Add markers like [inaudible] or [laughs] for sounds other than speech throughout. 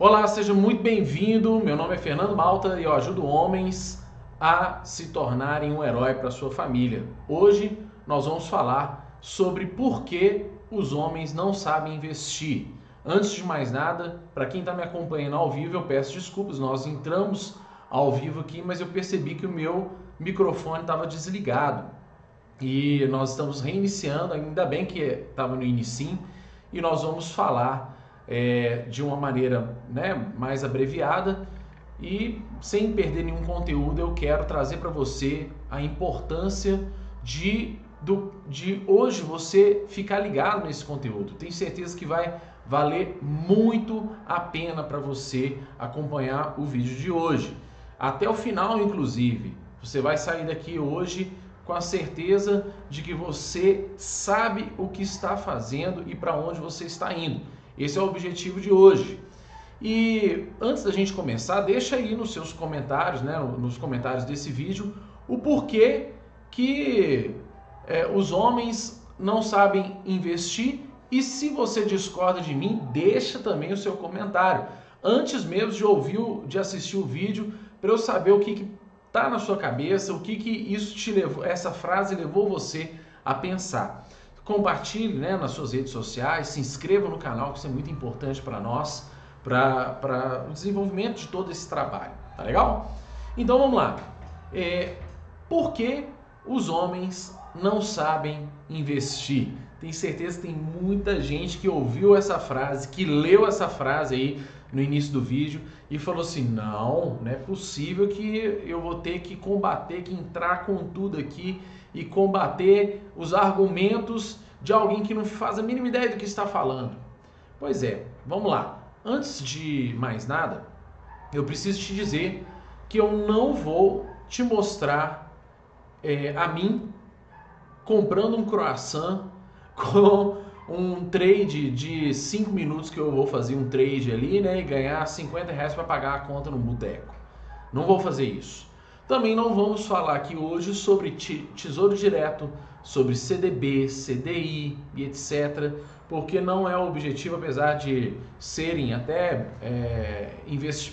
Olá, seja muito bem-vindo. Meu nome é Fernando Malta e eu ajudo homens a se tornarem um herói para sua família. Hoje nós vamos falar sobre por que os homens não sabem investir. Antes de mais nada, para quem está me acompanhando ao vivo, eu peço desculpas. Nós entramos ao vivo aqui, mas eu percebi que o meu microfone estava desligado e nós estamos reiniciando. Ainda bem que estava no início e nós vamos falar é, de uma maneira né, mais abreviada e sem perder nenhum conteúdo, eu quero trazer para você a importância de, do, de hoje você ficar ligado nesse conteúdo. Tenho certeza que vai valer muito a pena para você acompanhar o vídeo de hoje. Até o final, inclusive, você vai sair daqui hoje com a certeza de que você sabe o que está fazendo e para onde você está indo. Esse é o objetivo de hoje. E antes da gente começar, deixa aí nos seus comentários, né, nos comentários desse vídeo, o porquê que é, os homens não sabem investir. E se você discorda de mim, deixa também o seu comentário. Antes mesmo de ouvir, de assistir o vídeo, para eu saber o que, que tá na sua cabeça, o que, que isso te levou, essa frase levou você a pensar. Compartilhe né, nas suas redes sociais, se inscreva no canal, que isso é muito importante para nós, para o desenvolvimento de todo esse trabalho. Tá legal? Então vamos lá. É, por que os homens não sabem investir? Tenho certeza que tem muita gente que ouviu essa frase, que leu essa frase aí no início do vídeo e falou assim: não, não é possível que eu vou ter que combater, que entrar com tudo aqui e combater os argumentos de alguém que não faz a mínima ideia do que está falando. Pois é, vamos lá. Antes de mais nada, eu preciso te dizer que eu não vou te mostrar é, a mim comprando um croissant [laughs] com um trade de 5 minutos que eu vou fazer um trade ali, né, e ganhar 50 reais para pagar a conta no boteco. Não vou fazer isso. Também não vamos falar aqui hoje sobre tesouro direto, sobre CDB, CDI e etc., porque não é o objetivo, apesar de serem até é,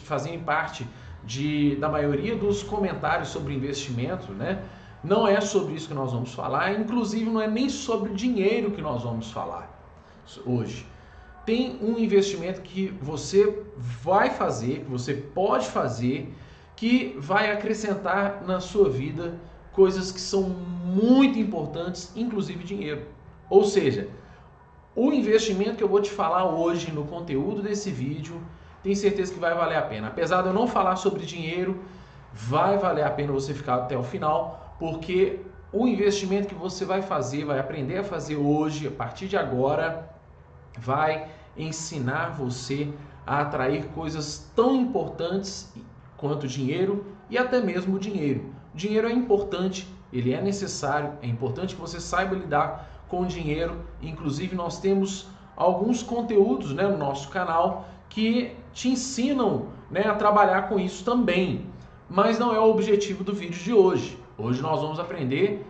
fazerem parte de, da maioria dos comentários sobre investimento, né? Não é sobre isso que nós vamos falar, inclusive não é nem sobre dinheiro que nós vamos falar hoje. Tem um investimento que você vai fazer, que você pode fazer, que vai acrescentar na sua vida coisas que são muito importantes, inclusive dinheiro. Ou seja, o investimento que eu vou te falar hoje no conteúdo desse vídeo, tenho certeza que vai valer a pena. Apesar de eu não falar sobre dinheiro, vai valer a pena você ficar até o final, porque o investimento que você vai fazer, vai aprender a fazer hoje, a partir de agora, vai ensinar você a atrair coisas tão importantes quanto dinheiro e até mesmo o dinheiro. O dinheiro é importante, ele é necessário, é importante que você saiba lidar com o dinheiro. Inclusive, nós temos alguns conteúdos né, no nosso canal que te ensinam né, a trabalhar com isso também. Mas não é o objetivo do vídeo de hoje. Hoje nós vamos aprender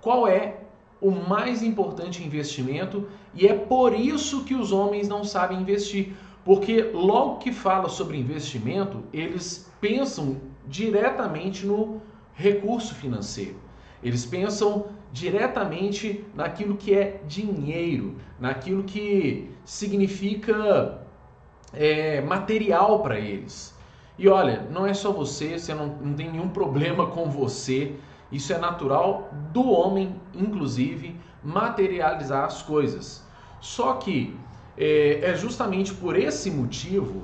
qual é o mais importante investimento e é por isso que os homens não sabem investir. Porque logo que fala sobre investimento, eles pensam diretamente no recurso financeiro. Eles pensam diretamente naquilo que é dinheiro, naquilo que significa é, material para eles. E olha, não é só você, você não, não tem nenhum problema com você. Isso é natural do homem, inclusive, materializar as coisas. Só que é, é justamente por esse motivo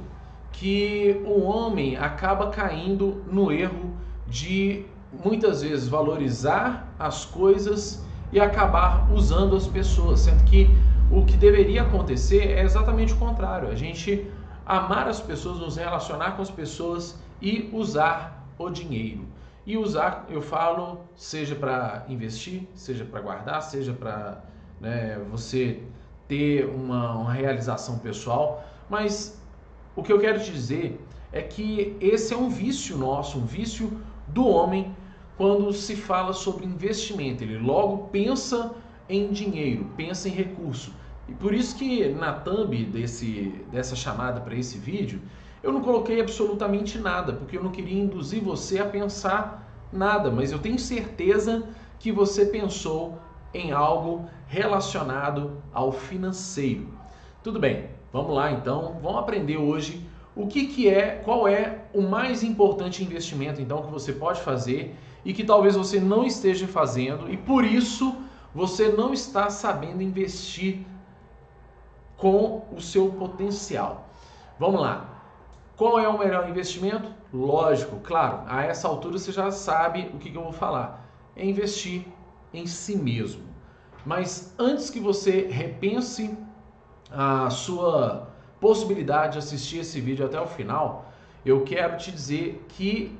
que o homem acaba caindo no erro de muitas vezes valorizar as coisas e acabar usando as pessoas, sendo que o que deveria acontecer é exatamente o contrário. A gente amar as pessoas, nos relacionar com as pessoas e usar o dinheiro. E usar, eu falo, seja para investir, seja para guardar, seja para né, você ter uma, uma realização pessoal. Mas o que eu quero te dizer é que esse é um vício nosso, um vício do homem quando se fala sobre investimento. Ele logo pensa em dinheiro, pensa em recurso. E por isso que na thumb desse, dessa chamada para esse vídeo, Eu não coloquei absolutamente nada, porque eu não queria induzir você a pensar nada, mas eu tenho certeza que você pensou em algo relacionado ao financeiro. Tudo bem, vamos lá então, vamos aprender hoje o que, que é, qual é o mais importante investimento então que você pode fazer e que talvez você não esteja fazendo e por isso você não está sabendo investir com o seu potencial. Vamos lá. Qual é o melhor investimento? Lógico, claro, a essa altura você já sabe o que, que eu vou falar. É investir em si mesmo. Mas antes que você repense a sua possibilidade de assistir esse vídeo até o final, eu quero te dizer que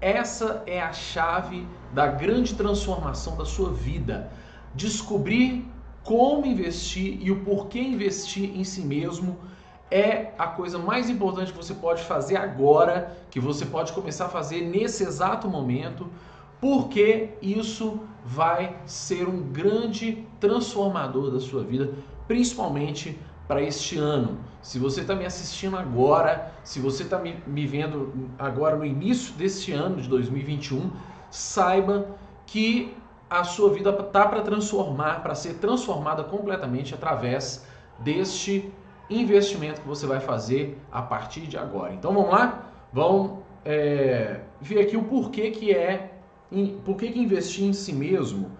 essa é a chave da grande transformação da sua vida. Descobrir como investir e o porquê investir em si mesmo é a coisa mais importante que você pode fazer agora, que você pode começar a fazer nesse exato momento, porque isso vai ser um grande transformador da sua vida, principalmente para este ano. Se você está me assistindo agora, se você está me, vendo agora no início deste ano de 2021, saiba que a sua vida está para transformar, para ser transformada completamente através deste investimento que você vai fazer a partir de agora. Então vamos lá? Vamos é, ver aqui o porquê que é, por que investir em si mesmo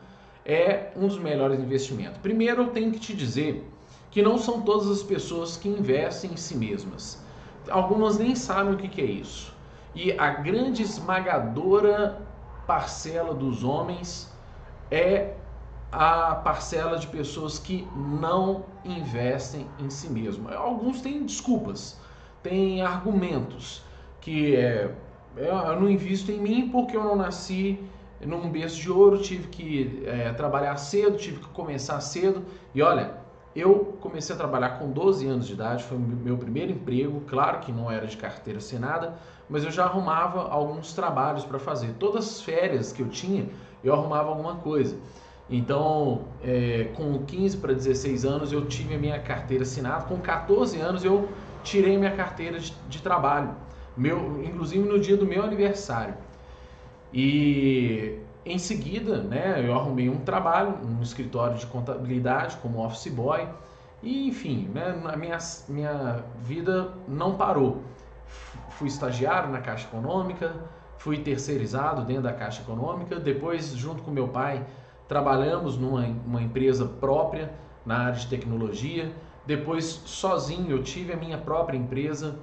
é um dos melhores investimentos. Primeiro eu tenho que te dizer que não são todas as pessoas que investem em si mesmas. Algumas nem sabem o que é isso. E a grande esmagadora parcela dos homens é a parcela de pessoas que não investem em si mesmo. Alguns têm desculpas, têm argumentos que é, eu não invisto em mim porque eu não nasci num berço de ouro, tive que é, trabalhar cedo, tive que começar cedo. E olha, eu comecei a trabalhar com 12 anos de idade, foi meu primeiro emprego, claro que não era de carteira assinada, mas eu já arrumava alguns trabalhos para fazer. Todas as férias que eu tinha, eu arrumava alguma coisa. Então, é, com 15 para 16 anos, eu tive a minha carteira assinada. Com 14 anos, eu tirei minha carteira de, de trabalho, meu, inclusive no dia do meu aniversário. E em seguida, né, eu arrumei um trabalho um escritório de contabilidade como office boy e, enfim, né, a minha, minha vida não parou. Fui estagiário na Caixa Econômica, fui terceirizado dentro da Caixa Econômica, depois, junto com meu pai, trabalhamos numa empresa própria na área de tecnologia, depois, sozinho, eu tive a minha própria empresa,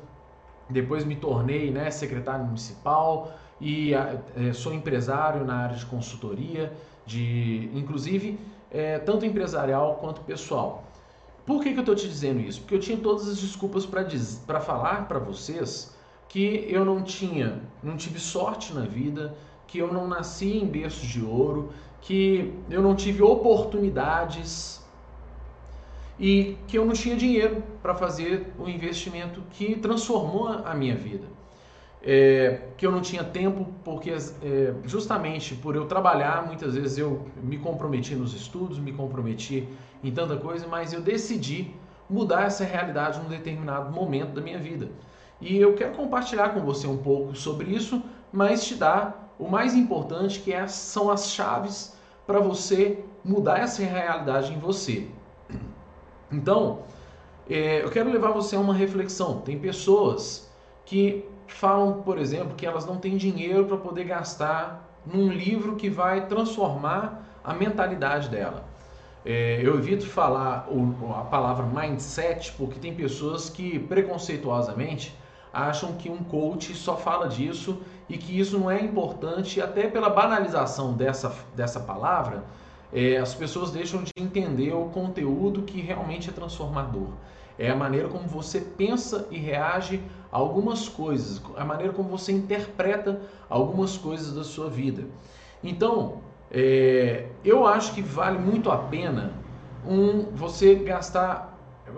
depois me tornei né, secretário municipal, e é, sou empresário na área de consultoria, de inclusive é, tanto empresarial quanto pessoal. Por que, que eu estou te dizendo isso? Porque eu tinha todas as desculpas para falar para vocês que eu não tinha, não tive sorte na vida, que eu não nasci em berços de ouro, que eu não tive oportunidades e que eu não tinha dinheiro para fazer o investimento que transformou a minha vida é, que eu não tinha tempo, porque é, justamente por eu trabalhar, muitas vezes eu me comprometi nos estudos, me comprometi em tanta coisa, mas eu decidi mudar essa realidade num determinado momento da minha vida. E eu quero compartilhar com você um pouco sobre isso, mas te dar o mais importante que é, são as chaves para você mudar essa realidade em você. Então, é, eu quero levar você a uma reflexão. Tem pessoas que falam, por exemplo, que elas não têm dinheiro para poder gastar num livro que vai transformar a mentalidade dela. É, eu evito falar a palavra mindset porque tem pessoas que preconceituosamente acham que um coach só fala disso e que isso não é importante, até pela banalização dessa, dessa palavra, é, as pessoas deixam de entender o conteúdo que realmente é transformador. É a maneira como você pensa e reage a algumas coisas, a maneira como você interpreta algumas coisas da sua vida. Então, é, eu acho que vale muito a pena um, você gastar,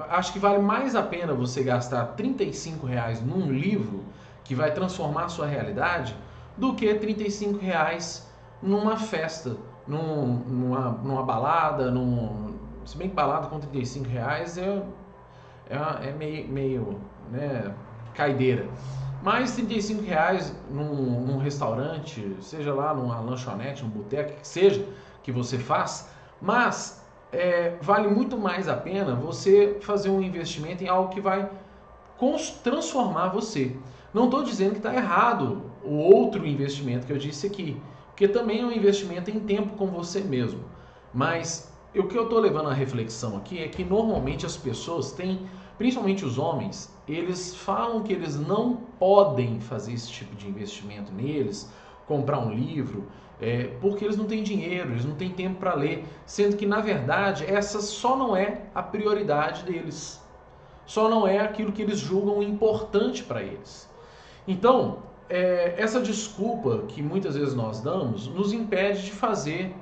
acho que vale mais a pena você gastar 35 reais num livro que vai transformar a sua realidade do que 35 reais numa festa, num, numa, numa balada, num, se bem que balada com 35 reais é é, é meio, meio né, caideira. Mas 35 reais num, num restaurante, seja lá numa lanchonete, num boteco, que seja, que você faz, mas é, vale muito mais a pena você fazer um investimento em algo que vai transformar você. Não estou dizendo que está errado o outro investimento que eu disse aqui, porque também é um investimento em tempo com você mesmo. Mas o que eu estou levando à reflexão aqui é que normalmente as pessoas têm, principalmente os homens, eles falam que eles não podem fazer esse tipo de investimento neles, comprar um livro, é, porque eles não têm dinheiro, eles não têm tempo para ler, sendo que na verdade essa só não é a prioridade deles, só não é aquilo que eles julgam importante para eles. Então, é, essa desculpa que muitas vezes nós damos nos impede de fazer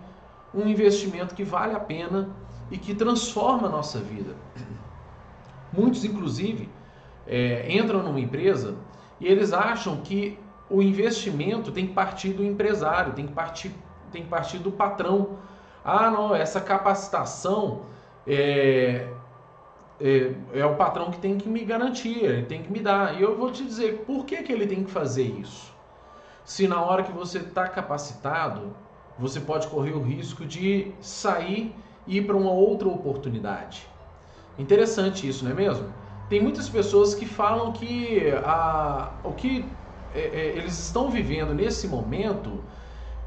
um investimento que vale a pena e que transforma a nossa vida. Muitos, inclusive, é, entram numa empresa e eles acham que o investimento tem que partir do empresário, tem que partir, tem que partir do patrão. Ah, não, essa capacitação é, é, é, o patrão que tem que me garantir, ele tem que me dar. E eu vou te dizer por que, que ele tem que fazer isso. Se na hora que você está capacitado, você pode correr o risco de sair e ir para uma outra oportunidade. Interessante isso, não é mesmo? Tem muitas pessoas que falam que a, o que é, é, eles estão vivendo nesse momento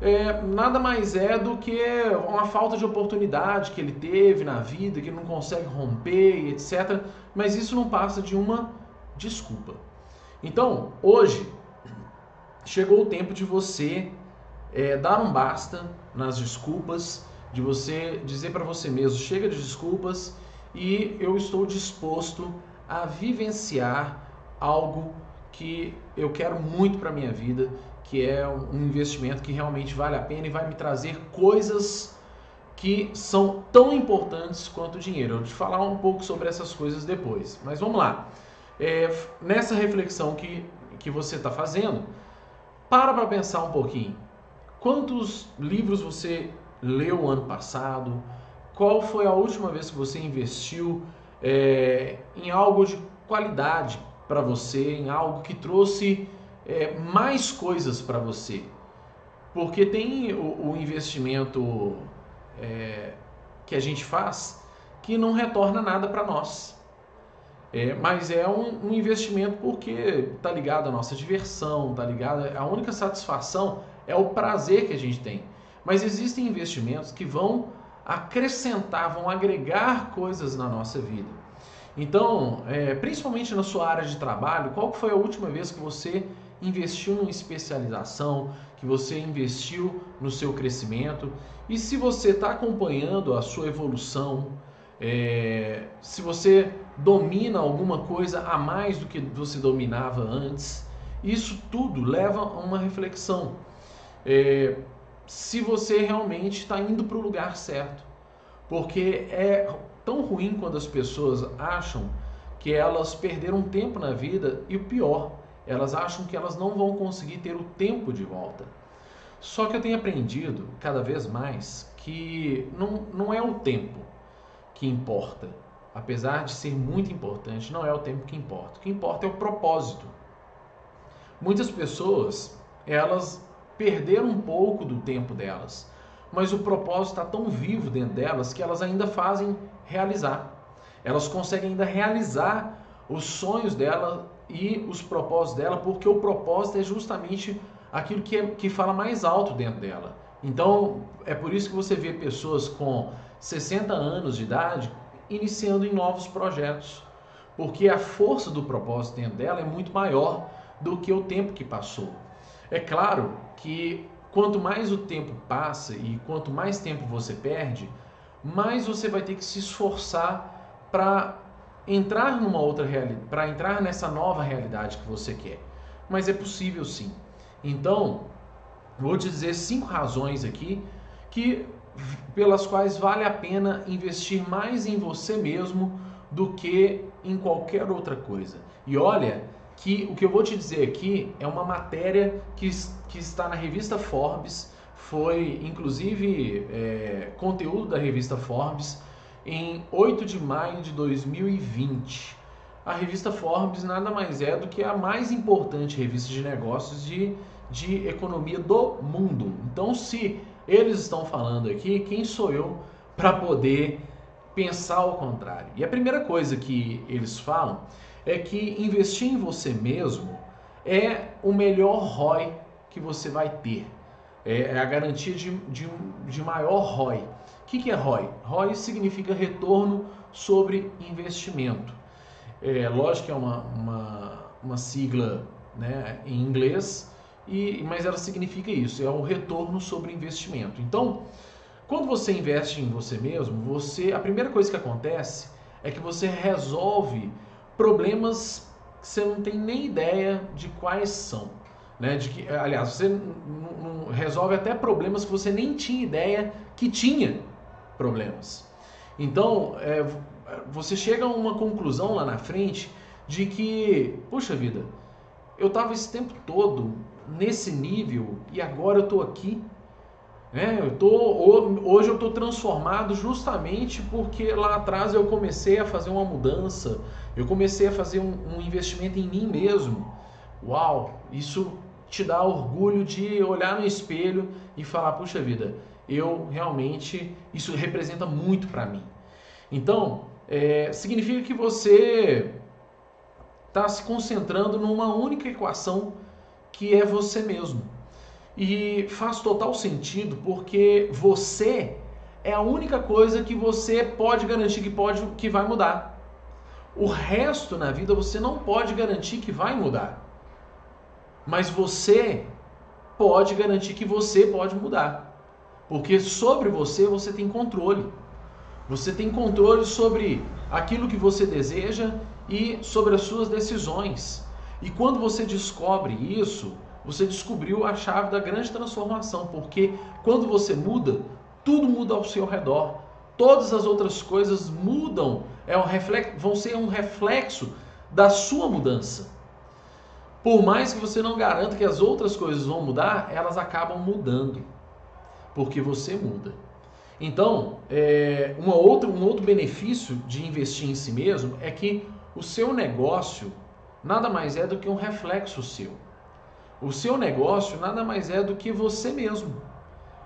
é, nada mais é do que uma falta de oportunidade que ele teve na vida, que ele não consegue romper, etc. Mas isso não passa de uma desculpa. Então, hoje, chegou o tempo de você é, dar um basta nas desculpas, de você dizer para você mesmo: chega de desculpas e eu estou disposto a vivenciar algo que eu quero muito para minha vida que é um investimento que realmente vale a pena e vai me trazer coisas que são tão importantes quanto o dinheiro. Eu vou te falar um pouco sobre essas coisas depois. Mas vamos lá. É, nessa reflexão que, que você está fazendo, para para pensar um pouquinho. Quantos livros você leu ano passado? Qual foi a última vez que você investiu é, em algo de qualidade para você, em algo que trouxe é, mais coisas para você. Porque tem o, o investimento é, que a gente faz que não retorna nada para nós. É, mas é um, um investimento porque está ligado à nossa diversão, está ligado. A única satisfação é o prazer que a gente tem. Mas existem investimentos que vão acrescentar, vão agregar coisas na nossa vida. Então, é, principalmente na sua área de trabalho, qual foi a última vez que você investiu em especialização, que você investiu no seu crescimento e se você está acompanhando a sua evolução, é, se você domina alguma coisa a mais do que você dominava antes, isso tudo leva a uma reflexão. É, se você realmente está indo para o lugar certo, porque é tão ruim quando as pessoas acham que elas perderam tempo na vida e o pior, elas acham que elas não vão conseguir ter o tempo de volta. Só que eu tenho aprendido cada vez mais que não, não é o tempo que importa. Apesar de ser muito importante, não é o tempo que importa. O que importa é o propósito. Muitas pessoas, elas perderam um pouco do tempo delas, mas o propósito está tão vivo dentro delas que elas ainda fazem realizar. Elas conseguem ainda realizar os sonhos dela e os propósitos dela, porque o propósito é justamente aquilo que, é, que fala mais alto dentro dela. Então, é por isso que você vê pessoas com 60 anos de idade iniciando em novos projetos, porque a força do propósito dentro dela é muito maior do que o tempo que passou. É claro que quanto mais o tempo passa e quanto mais tempo você perde, mais você vai ter que se esforçar para entrar numa outra realidade, para entrar nessa nova realidade que você quer. Mas é possível sim. Então, vou te dizer cinco razões aqui que pelas quais vale a pena investir mais em você mesmo do que em qualquer outra coisa. E olha que o que eu vou te dizer aqui é uma matéria que, que está na revista Forbes, foi inclusive é, conteúdo da revista Forbes em 8 de maio de 2020. a revista Forbes nada mais é do que a mais importante revista de negócios de, de economia do mundo. Então, se eles estão falando aqui, quem sou eu para poder pensar ao contrário? E a primeira coisa que eles falam é que investir em você mesmo é o melhor ROI que você vai ter. É, é a garantia de, de, de maior ROI. O que, que é ROI? ROI significa retorno sobre investimento. É, lógico que é uma, uma, uma sigla né, em inglês, e, mas ela significa isso, é o retorno sobre investimento. Então, quando você investe em você mesmo, você a primeira coisa que acontece é que você resolve problemas que você não tem nem ideia de quais são. Né? De que, aliás, você resolve até problemas que você nem tinha ideia que tinha problemas. Então, é, você chega a uma conclusão lá na frente de que, puxa vida, eu estava esse tempo todo nesse nível e agora eu estou aqui. Né? Eu tô, hoje eu estou transformado justamente porque lá atrás eu comecei a fazer uma mudança, eu comecei a fazer um, um investimento em mim mesmo. Uau, isso te dá orgulho de olhar no espelho e falar, puxa vida, eu realmente, isso representa muito para mim. Então, é, significa que você está se concentrando numa única equação que é você mesmo. E faz total sentido porque você é a única coisa que você pode garantir que pode que vai mudar. O resto na vida você não pode garantir que vai mudar. Mas você pode garantir que você pode mudar. Porque sobre você você tem controle. Você tem controle sobre aquilo que você deseja e sobre as suas decisões. E quando você descobre isso, você descobriu a chave da grande transformação, porque quando você muda, tudo muda ao seu redor. Todas as outras coisas mudam, é um reflexo, vão ser um reflexo da sua mudança. Por mais que você não garanta que as outras coisas vão mudar, elas acabam mudando, porque você muda. Então, é, uma outra, um outro benefício de investir em si mesmo é que o seu negócio nada mais é do que um reflexo seu. O seu negócio nada mais é do que você mesmo.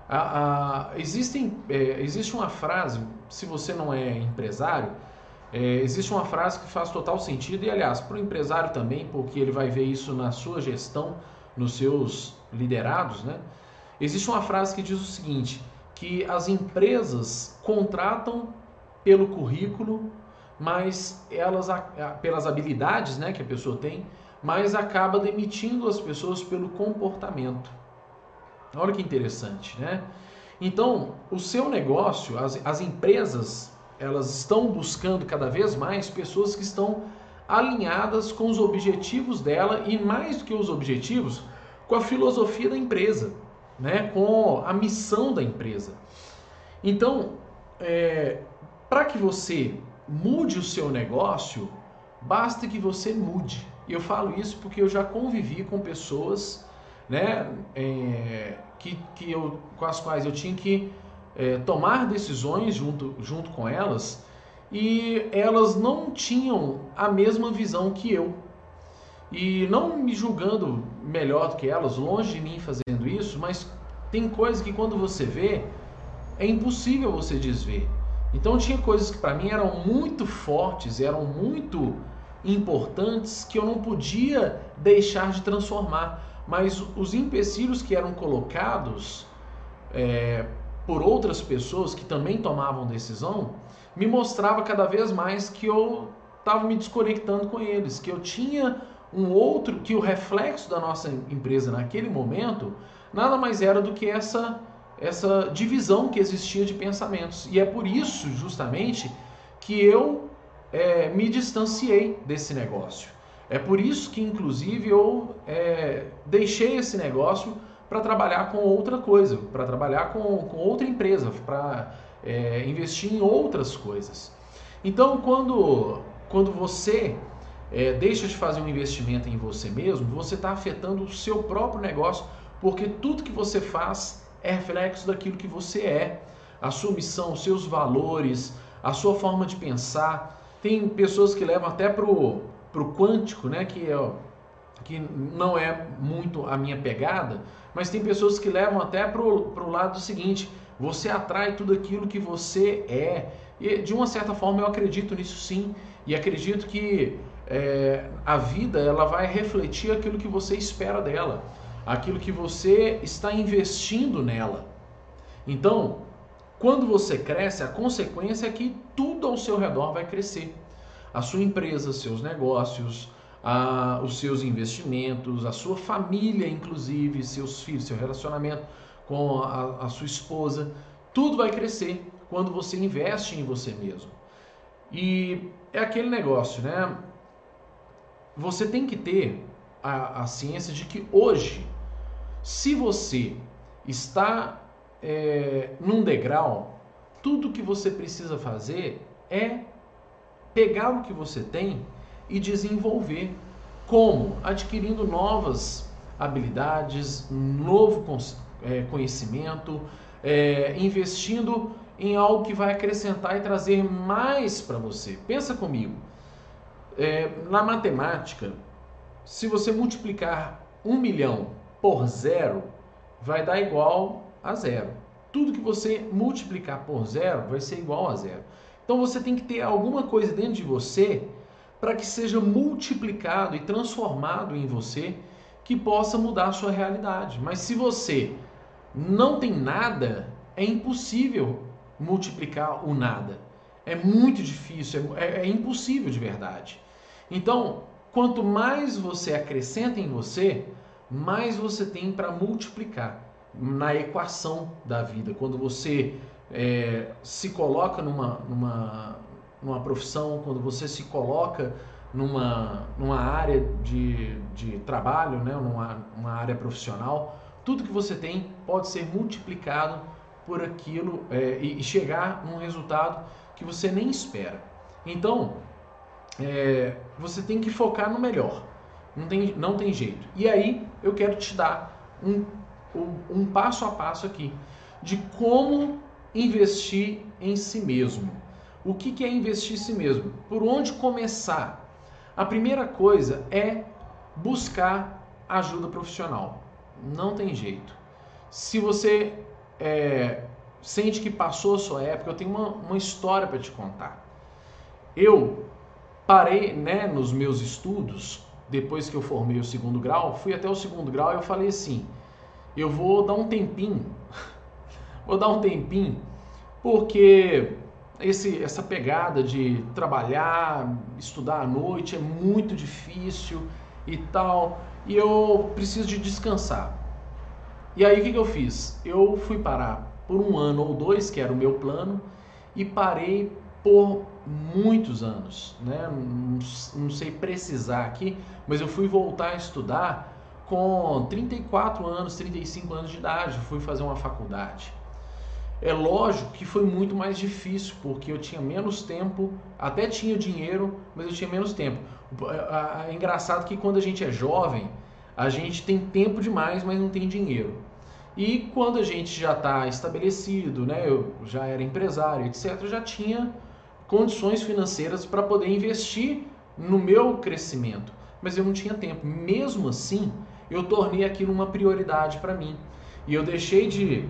A, a, existem, é, existe uma frase, se você não é empresário, é, existe uma frase que faz total sentido, e aliás, para o empresário também, porque ele vai ver isso na sua gestão, nos seus liderados, né? Existe uma frase que diz o seguinte: que as empresas contratam pelo currículo, mas elas pelas habilidades, né, que a pessoa tem, mas acaba demitindo as pessoas pelo comportamento. Olha que interessante, né? Então, o seu negócio, as, as empresas, elas estão buscando cada vez mais pessoas que estão alinhadas com os objetivos dela e mais do que os objetivos, com a filosofia da empresa né, com a missão da empresa. Então, é, para que você mude o seu negócio, basta que você mude. Eu falo isso porque eu já convivi com pessoas né, é, que, que eu, com as quais eu tinha que é, tomar decisões junto, junto com elas e elas não tinham a mesma visão que eu. E não me julgando melhor do que elas, longe de mim fazendo isso, mas tem coisas que quando você vê, é impossível você desver. Então tinha coisas que para mim eram muito fortes, eram muito importantes que eu não podia deixar de transformar. Mas os empecilhos que eram colocados é, por outras pessoas que também tomavam decisão, me mostrava cada vez mais que eu estava me desconectando com eles, que eu tinha um outro, que o reflexo da nossa empresa naquele momento nada mais era do que essa, essa divisão que existia de pensamentos. E é por isso, justamente, que eu é, me distanciei desse negócio. É por isso que, inclusive, eu é, deixei esse negócio para trabalhar com outra coisa, para trabalhar com, com outra empresa, para é, investir em outras coisas. Então, quando, quando você é, deixa de fazer um investimento em você mesmo, você está afetando o seu próprio negócio, porque tudo que você faz é reflexo daquilo que você é, a sua missão, os seus valores, a sua forma de pensar. Tem pessoas que levam até pro, pro quântico, né? Que, é, que não é muito a minha pegada, mas tem pessoas que levam até pro, pro lado seguinte: você atrai tudo aquilo que você é. E de uma certa forma eu acredito nisso sim. E acredito que é, a vida ela vai refletir aquilo que você espera dela, aquilo que você está investindo nela. Então, quando você cresce, a consequência é que tudo ao seu redor vai crescer. A sua empresa, seus negócios, a, os seus investimentos, a sua família, inclusive, seus filhos, seu relacionamento com a, a sua esposa, tudo vai crescer quando você investe em você mesmo. E é aquele negócio, né? Você tem que ter a, a ciência de que hoje, se você está é, num degrau, tudo que você precisa fazer é pegar o que você tem e desenvolver. Como? Adquirindo novas habilidades, novo é, conhecimento, é, investindo em algo que vai acrescentar e trazer mais para você. Pensa comigo. É, na matemática, se você multiplicar um milhão por zero, vai dar igual a zero. Tudo que você multiplicar por zero vai ser igual a zero. Então você tem que ter alguma coisa dentro de você para que seja multiplicado e transformado em você que possa mudar a sua realidade. Mas se você não tem nada, é impossível multiplicar o nada. É muito difícil, é, é, é impossível de verdade. Então, quanto mais você acrescenta em você, mais você tem para multiplicar na equação da vida. Quando você é, se coloca numa, numa, numa profissão, quando você se coloca numa, numa área de, de trabalho, né, numa, numa área profissional, tudo que você tem pode ser multiplicado por aquilo é, e chegar num resultado que você nem espera. Então, é, você tem que focar no melhor. Não tem, não tem jeito. E aí eu quero te dar um, um, passo a passo aqui de como investir em si mesmo. O que, que é investir em si mesmo? Por onde começar? A primeira coisa é buscar ajuda profissional. Não tem jeito. Se você é, sente que passou a sua época, eu tenho uma, uma história para te contar. Eu parei né, nos meus estudos, depois que eu formei o segundo grau, fui até o segundo grau e eu falei assim: eu vou dar um tempinho, [laughs] vou dar um tempinho, porque esse, essa pegada de trabalhar, estudar à noite é muito difícil e tal e eu preciso de descansar. E aí o que, que eu fiz? Eu fui parar por um ano ou dois, que era o meu plano, e parei por muitos anos, né? Não, sei precisar aqui, mas eu fui voltar a estudar com 34 anos, 35 anos de idade, fui fazer uma faculdade. É lógico que foi muito mais difícil, porque eu tinha menos tempo, até tinha dinheiro, mas eu tinha menos tempo. É engraçado que quando a gente é jovem, a gente tem tempo demais, mas não tem dinheiro. E quando a gente já está estabelecido, né, eu já era empresário, etc., já tinha condições financeiras para poder investir no meu crescimento, mas eu não tinha tempo. Mesmo assim, eu tornei aquilo uma prioridade para mim. E eu deixei de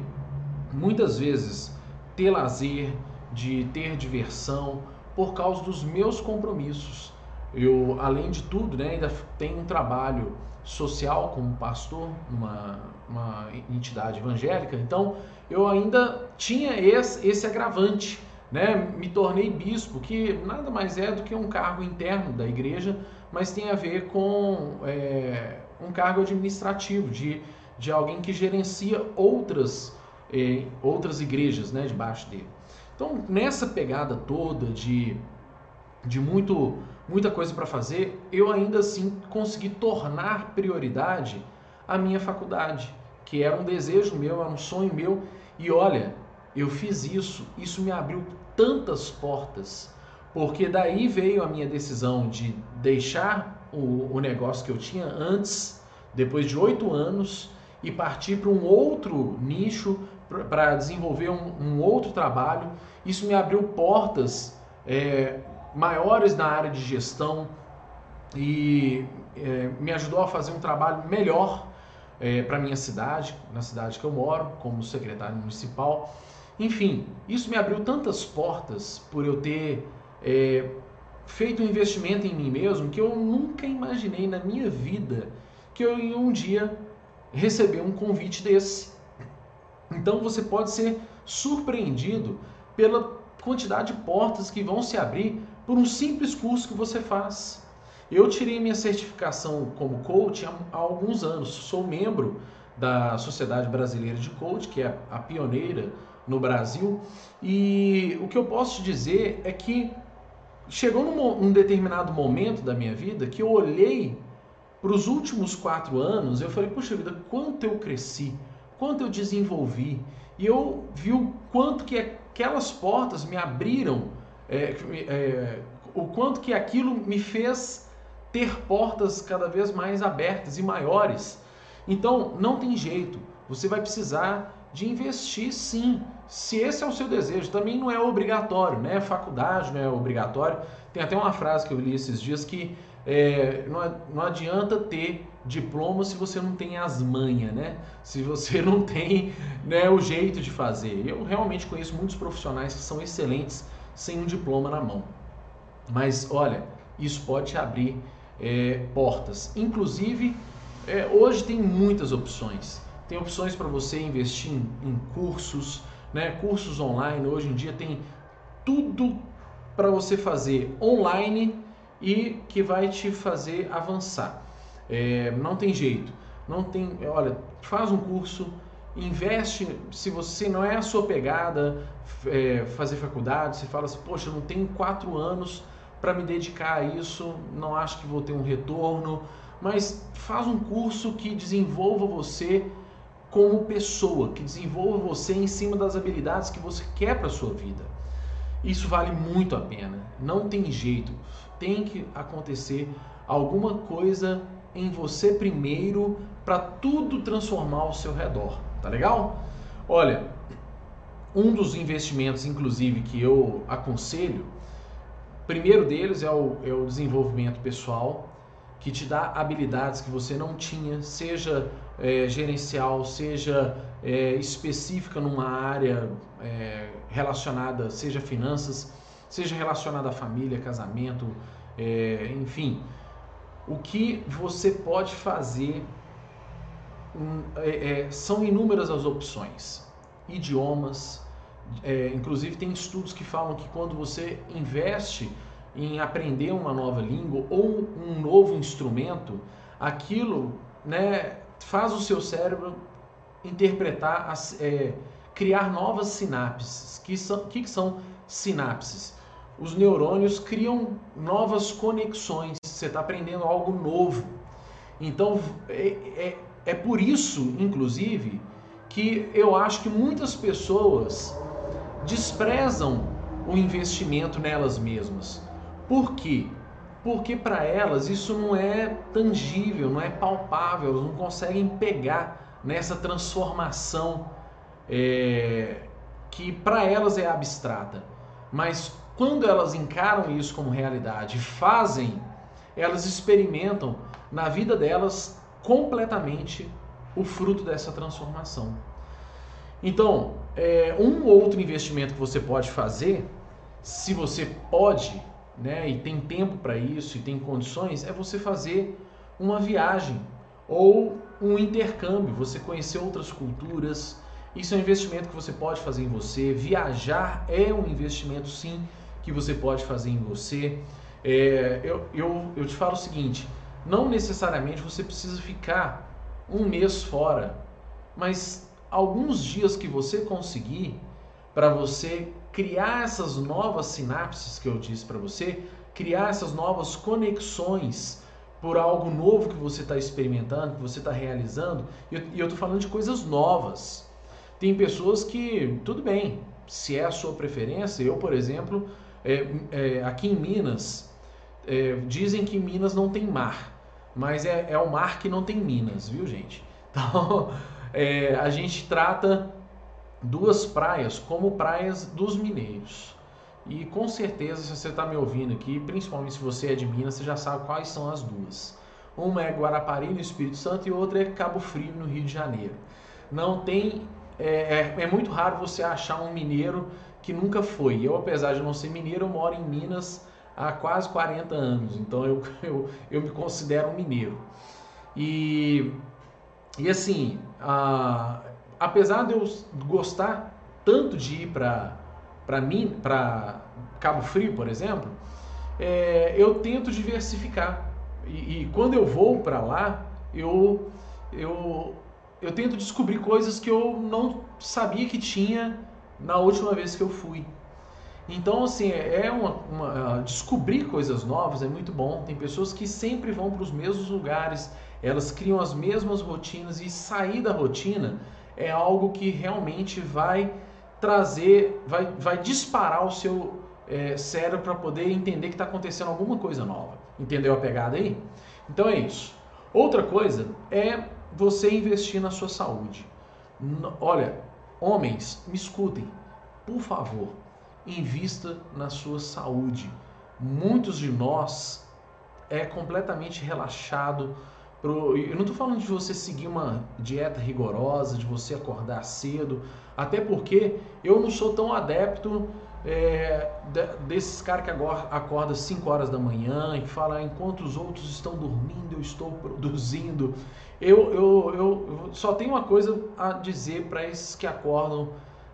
muitas vezes ter lazer, de ter diversão por causa dos meus compromissos. Eu, além de tudo, né, ainda tenho um trabalho social como pastor numa uma entidade evangélica, então eu ainda tinha esse, esse agravante, né? Me tornei bispo, que nada mais é do que um cargo interno da igreja, mas tem a ver com é, um cargo administrativo de, de alguém que gerencia outras é, outras igrejas, né, debaixo dele. Então nessa pegada toda de de muito muita coisa para fazer, eu ainda assim consegui tornar prioridade a minha faculdade, que era um desejo meu, era um sonho meu. E olha, eu fiz isso, isso me abriu tantas portas, porque daí veio a minha decisão de deixar o, o negócio que eu tinha antes, depois de oito anos, e partir para um outro nicho, para desenvolver um, um, outro trabalho. Isso me abriu portas é, maiores na área de gestão e é, me ajudou a fazer um trabalho melhor é, para minha cidade, na cidade que eu moro, como secretário municipal. Enfim, isso me abriu tantas portas por eu ter é, feito um investimento em mim mesmo que eu nunca imaginei na minha vida que eu ia um dia receber um convite desse. Então você pode ser surpreendido pela quantidade de portas que vão se abrir por um simples curso que você faz. Eu tirei minha certificação como coach há, alguns anos, sou membro da Sociedade Brasileira de Coach, que é a pioneira no Brasil, e o que eu posso te dizer é que chegou num, determinado momento da minha vida que eu olhei para os últimos quatro anos, eu falei, puxa vida, quanto eu cresci, quanto eu desenvolvi, e eu vi o quanto que aquelas portas me abriram, é, é, o quanto que aquilo me fez ter portas cada vez mais abertas e maiores. Então, não tem jeito, você vai precisar de investir sim, se esse é o seu desejo. Também não é obrigatório, né? Faculdade não é obrigatório. Tem até uma frase que eu li esses dias que é, não, não adianta ter diploma se você não tem as manhas, né? Se você [laughs] não tem né, o jeito de fazer. Eu realmente conheço muitos profissionais que são excelentes sem um diploma na mão. Mas olha, isso pode abrir é, portas. Inclusive, é, hoje tem muitas opções. Tem opções para você investir em, em cursos, né? cursos online. Hoje em dia tem tudo para você fazer online e que vai te fazer avançar. É, não tem jeito, não tem. Olha, faz um curso, investe. Se você não é a sua pegada é, fazer faculdade, você fala assim, poxa, não tenho quatro anos para me dedicar a isso, não acho que vou ter um retorno, mas faz um curso que desenvolva você como pessoa, que desenvolva você em cima das habilidades que você quer para sua vida. Isso vale muito a pena. Não tem jeito. Tem que acontecer alguma coisa em você primeiro para tudo transformar ao seu redor. Tá legal? Olha, um dos investimentos, inclusive, que eu aconselho, primeiro deles é o, é o desenvolvimento pessoal, que te dá habilidades que você não tinha, seja é, gerencial, seja é, específica numa área é, relacionada, seja finanças, seja relacionada à família, casamento, é, enfim. O que você pode fazer hum, é, é, são inúmeras as opções. Idiomas, inclusive tem estudos que falam que quando você investe em aprender uma nova língua ou um novo instrumento, aquilo né, faz o seu cérebro interpretar, é, criar novas sinapses. Que são, que são sinapses? Os neurônios criam novas conexões. Você está aprendendo algo novo. Então é, é, é por isso, inclusive, que eu acho que muitas pessoas desprezam o investimento nelas mesmas. Por quê? Porque para elas isso não é tangível, não é palpável, elas não conseguem pegar nessa transformação é, que para elas é abstrata. Mas quando elas encaram isso como realidade, fazem, elas experimentam na vida delas completamente o fruto dessa transformação. Então, é, um outro investimento que você pode fazer, se você pode né, e tem tempo para isso e tem condições, é você fazer uma viagem ou um intercâmbio, você conhecer outras culturas. Isso é um investimento que você pode fazer em você. Viajar é um investimento, sim, que você pode fazer em você. É, eu, eu, eu te falo o seguinte: não necessariamente você precisa ficar um mês fora, mas alguns dias que você conseguir para você criar essas novas sinapses que eu disse para você, criar essas novas conexões por algo novo que você está experimentando, que você está realizando, e eu estou falando de coisas novas. Tem pessoas que, tudo bem, se é a sua preferência, eu, por exemplo, é, é, aqui em Minas, é, dizem que Minas não tem mar, mas é, é o mar que não tem Minas, viu, gente? [laughs] Então, é, a gente trata duas praias como praias dos mineiros. E com certeza, se você está me ouvindo aqui, principalmente se você é de Minas, você já sabe quais são as duas. Uma é Guarapari, no Espírito Santo, e outra é Cabo Frio, no Rio de Janeiro. Não tem. É, é, é muito raro você achar um mineiro que nunca foi. Eu, apesar de não ser mineiro, eu moro em Minas há quase 40 anos, então eu, [laughs] eu, eu me considero um mineiro. E, e assim, a, apesar de eu gostar tanto de ir para mim, para Cabo Frio, por exemplo, é, eu tento diversificar. E, e quando eu vou para lá, eu, eu, eu tento descobrir coisas que eu não sabia que tinha na última vez que eu fui. Então, assim, é uma, uma, descobrir coisas novas é muito bom. Tem pessoas que sempre vão para os mesmos lugares, elas criam as mesmas rotinas e sair da rotina é algo que realmente vai trazer, vai, vai disparar o seu é, cérebro para poder entender que está acontecendo alguma coisa nova. Entendeu a pegada aí? Então é isso. Outra coisa é você investir na sua saúde. Olha, homens, me escutem, por favor invista na sua saúde. Muitos de nós é completamente relaxado. Pro... Eu não estou falando de você seguir uma dieta rigorosa, de você acordar cedo, até porque eu não sou tão adepto é, desses caras que agora acorda 5 horas da manhã e fala enquanto os outros estão dormindo, eu estou produzindo. Eu, eu, eu só tenho uma coisa a dizer para esses que acordam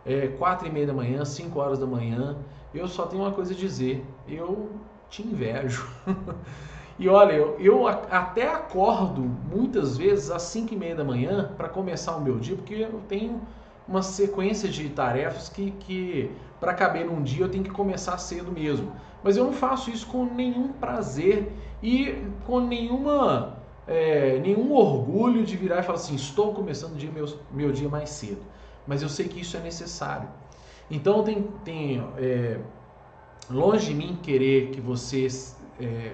é, quatro e meia da manhã, 5 horas da manhã, eu só tenho uma coisa a dizer, eu te invejo. [laughs] e olha, eu, eu até acordo muitas vezes às 5 e meia da manhã para começar o meu dia, porque eu tenho uma sequência de tarefas que, que para caber num dia eu tenho que começar cedo mesmo. Mas eu não faço isso com nenhum prazer e com nenhuma, é, nenhum orgulho de virar e falar assim, estou começando dia, meu, meu dia mais cedo mas eu sei que isso é necessário. Então tem, tem é, longe de mim querer que você é,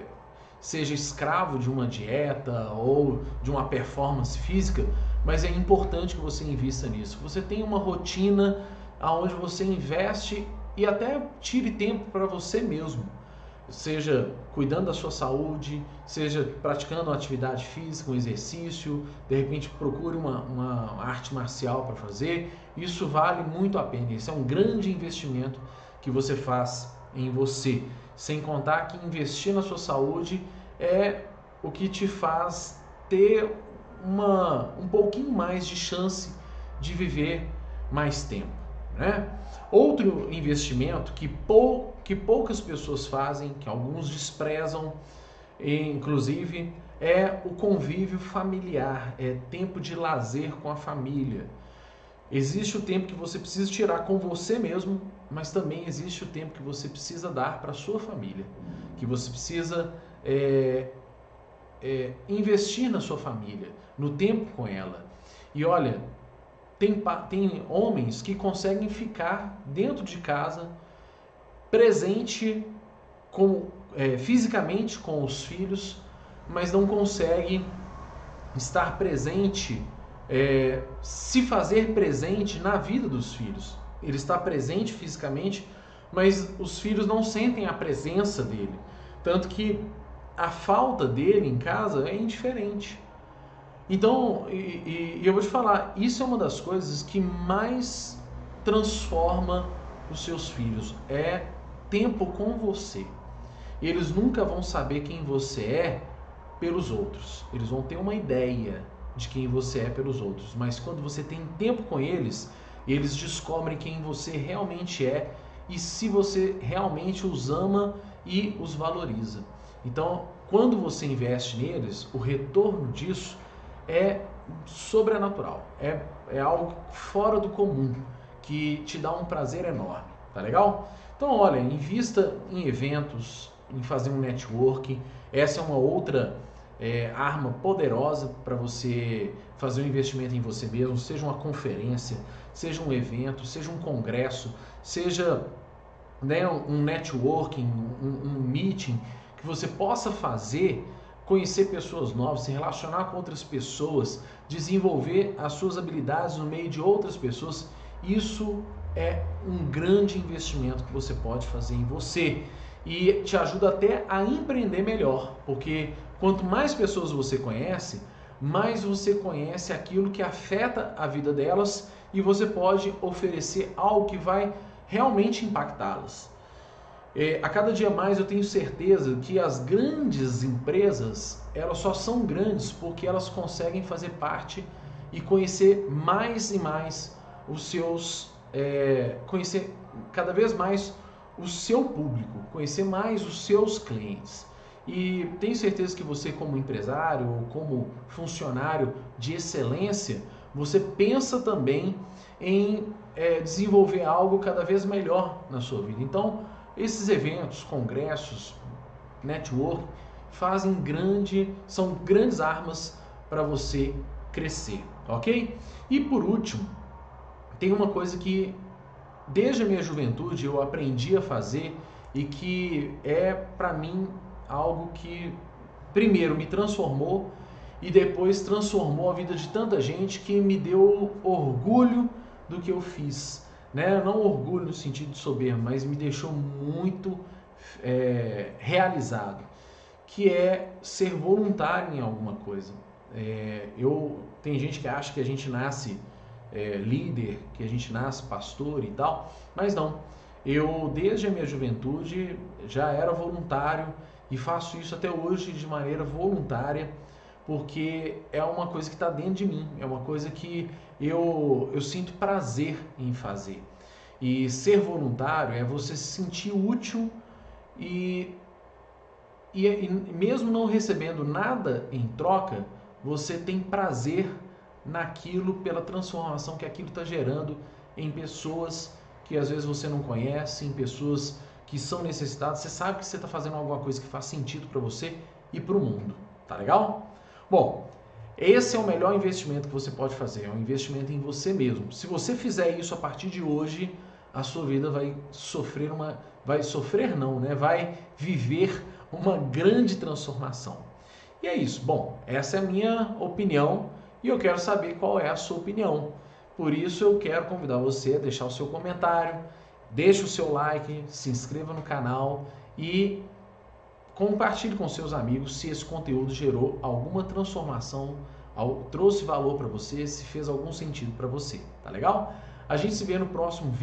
seja escravo de uma dieta ou de uma performance física, mas é importante que você invista nisso. Você tem uma rotina aonde você investe e até tire tempo para você mesmo seja cuidando da sua saúde, seja praticando uma atividade física, um exercício, de repente procure uma, uma arte marcial para fazer, isso vale muito a pena. Isso é um grande investimento que você faz em você. Sem contar que investir na sua saúde é o que te faz ter uma, um pouquinho mais de chance de viver mais tempo. Né? Outro investimento que, pou, que poucas pessoas fazem, que alguns desprezam, inclusive, é o convívio familiar, é tempo de lazer com a família. Existe o tempo que você precisa tirar com você mesmo, mas também existe o tempo que você precisa dar para a sua família, que você precisa é, é, investir na sua família, no tempo com ela. E olha, tem, tem homens que conseguem ficar dentro de casa, presente com, é, fisicamente com os filhos, mas não conseguem estar presente, é, se fazer presente na vida dos filhos. Ele está presente fisicamente, mas os filhos não sentem a presença dele. Tanto que a falta dele em casa é indiferente. Então, e, e, eu vou te falar, isso é uma das coisas que mais transforma os seus filhos, é tempo com você. Eles nunca vão saber quem você é pelos outros. Eles vão ter uma ideia de quem você é pelos outros, mas quando você tem tempo com eles, eles descobrem quem você realmente é e se você realmente os ama e os valoriza. Então, quando você investe neles, o retorno disso é sobrenatural, é, é algo fora do comum, que te dá um prazer enorme, tá legal? Então, olha, invista em eventos, em fazer um networking, essa é uma outra é, arma poderosa para você fazer um investimento em você mesmo, seja uma conferência, seja um evento, seja um congresso, seja né, um networking, um, um meeting que você possa fazer conhecer pessoas novas, se relacionar com outras pessoas, desenvolver as suas habilidades no meio de outras pessoas, isso é um grande investimento que você pode fazer em você. E te ajuda até a empreender melhor, porque quanto mais pessoas você conhece, mais você conhece aquilo que afeta a vida delas e você pode oferecer algo que vai realmente impactá-las. É, a cada dia mais eu tenho certeza que as grandes empresas elas só são grandes porque elas conseguem fazer parte e conhecer mais e mais os seus é, conhecer cada vez mais o seu público, conhecer mais os seus clientes. E tenho certeza que você, como empresário ou como funcionário de excelência, você pensa também em é, desenvolver algo cada vez melhor na sua vida. Então, esses eventos, congressos, network, fazem grande, são grandes armas para você crescer, ok? E por último, tem uma coisa que desde a minha juventude eu aprendi a fazer e que é para mim algo que primeiro me transformou e depois transformou a vida de tanta gente que me deu orgulho do que eu fiz. Né? Não orgulho no sentido de soberbo, mas me deixou muito é, realizado, que é ser voluntário em alguma coisa. É, eu tem gente que acha que a gente nasce é, líder, que a gente nasce pastor e tal, mas não. Eu desde a minha juventude já era voluntário e faço isso até hoje de maneira voluntária, porque é uma coisa que está dentro de mim, é uma coisa que eu, eu sinto prazer em fazer. E ser voluntário é você se sentir útil e, e, e mesmo não recebendo nada em troca, você tem prazer naquilo pela transformação que aquilo está gerando em pessoas que às vezes você não conhece, em pessoas que são necessitadas, você sabe que você está fazendo alguma coisa que faz sentido para você e para o mundo. Tá legal? Bom, esse é o melhor investimento que você pode fazer, é um investimento em você mesmo. Se você fizer isso a partir de hoje, a sua vida vai sofrer uma, vai sofrer não, né? Vai viver uma grande transformação. E é isso. Bom, essa é a minha opinião e eu quero saber qual é a sua opinião. Por isso eu quero convidar você a deixar o seu comentário, Deixe o seu like, se inscreva no canal e compartilhe com seus amigos se esse conteúdo gerou alguma transformação, trouxe valor para você, se fez algum sentido para você, tá legal? A gente se vê no próximo vídeo.